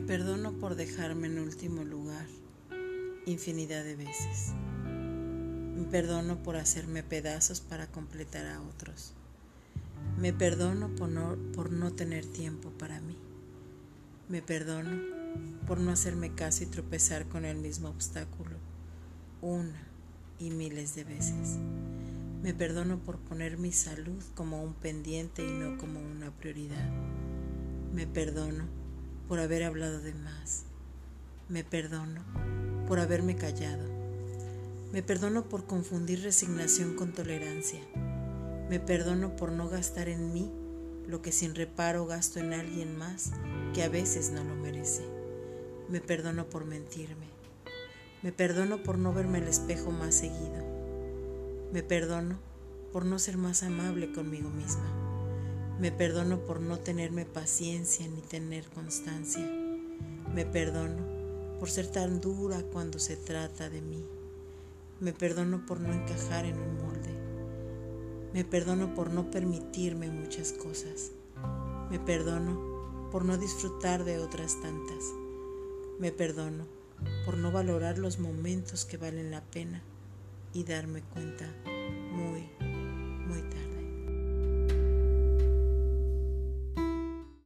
perdono por dejarme en último lugar infinidad de veces. Me perdono por hacerme pedazos para completar a otros. Me perdono por no, por no tener tiempo para mí. Me perdono por no hacerme caso y tropezar con el mismo obstáculo una y miles de veces. Me perdono por poner mi salud como un pendiente y no como una prioridad. Me perdono por haber hablado de más. Me perdono por haberme callado. Me perdono por confundir resignación con tolerancia. Me perdono por no gastar en mí lo que sin reparo gasto en alguien más que a veces no lo merece. Me perdono por mentirme. Me perdono por no verme al espejo más seguido. Me perdono por no ser más amable conmigo misma. Me perdono por no tenerme paciencia ni tener constancia. Me perdono por ser tan dura cuando se trata de mí. Me perdono por no encajar en un molde. Me perdono por no permitirme muchas cosas. Me perdono por no disfrutar de otras tantas. Me perdono por no valorar los momentos que valen la pena y darme cuenta.